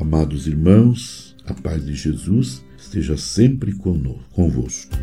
Amados irmãos, a paz de Jesus esteja sempre convosco.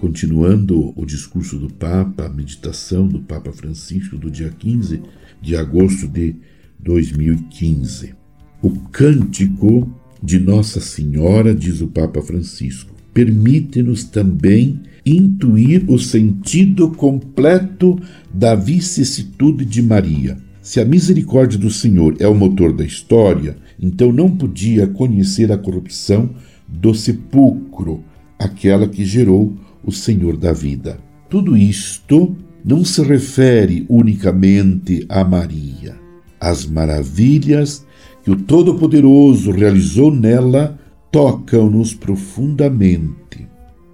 Continuando o discurso do Papa, a meditação do Papa Francisco do dia 15 de agosto de 2015. O cântico de Nossa Senhora, diz o Papa Francisco, permite-nos também intuir o sentido completo da vicissitude de Maria. Se a misericórdia do Senhor é o motor da história, então não podia conhecer a corrupção do sepulcro, aquela que gerou o Senhor da vida. Tudo isto não se refere unicamente a Maria. As maravilhas que o Todo-Poderoso realizou nela tocam-nos profundamente,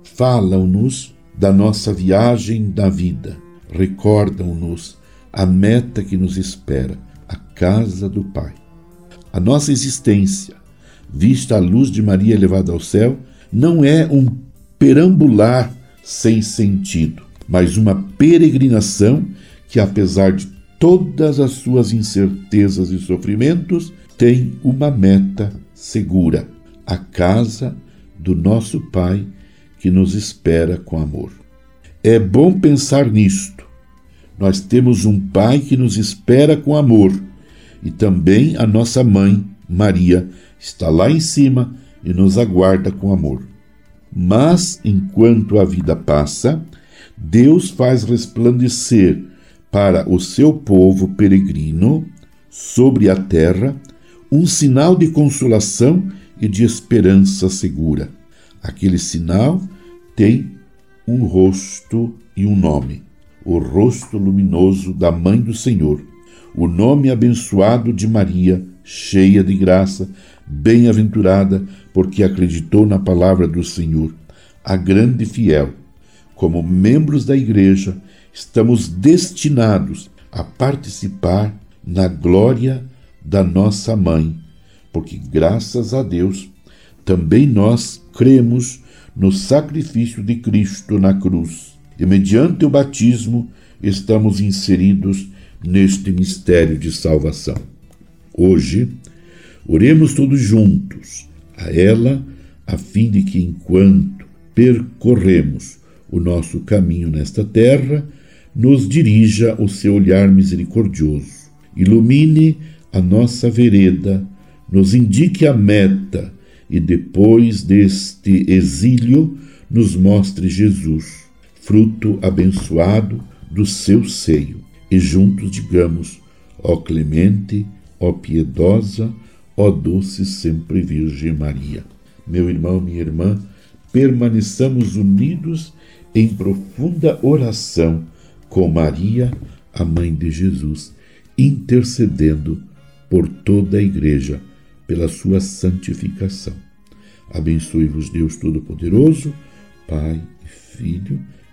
falam-nos da nossa viagem da vida, recordam-nos a meta que nos espera, a casa do Pai. A nossa existência, vista à luz de Maria elevada ao céu, não é um perambular sem sentido, mas uma peregrinação que, apesar de todas as suas incertezas e sofrimentos, tem uma meta segura: a casa do nosso Pai que nos espera com amor. É bom pensar nisto. Nós temos um Pai que nos espera com amor e também a nossa mãe, Maria, está lá em cima e nos aguarda com amor. Mas, enquanto a vida passa, Deus faz resplandecer para o seu povo peregrino sobre a terra um sinal de consolação e de esperança segura. Aquele sinal tem um rosto e um nome: o rosto luminoso da Mãe do Senhor, o nome abençoado de Maria, cheia de graça, bem-aventurada, porque acreditou na palavra do Senhor, a grande fiel. Como membros da Igreja, estamos destinados a participar na glória da nossa mãe, porque graças a Deus também nós cremos no sacrifício de Cristo na cruz e mediante o batismo estamos inseridos neste mistério de salvação. Hoje, oremos todos juntos a ela, a fim de que enquanto percorremos o nosso caminho nesta terra, nos dirija o seu olhar misericordioso, ilumine a nossa vereda, nos indique a meta e depois deste exílio nos mostre Jesus, fruto abençoado do seu seio, e juntos digamos: ó clemente, ó piedosa, ó doce sempre Virgem Maria. Meu irmão, minha irmã, permaneçamos unidos em profunda oração com Maria, a mãe de Jesus, intercedendo por toda a Igreja, pela sua santificação. Abençoe-vos Deus Todo-Poderoso, Pai, Filho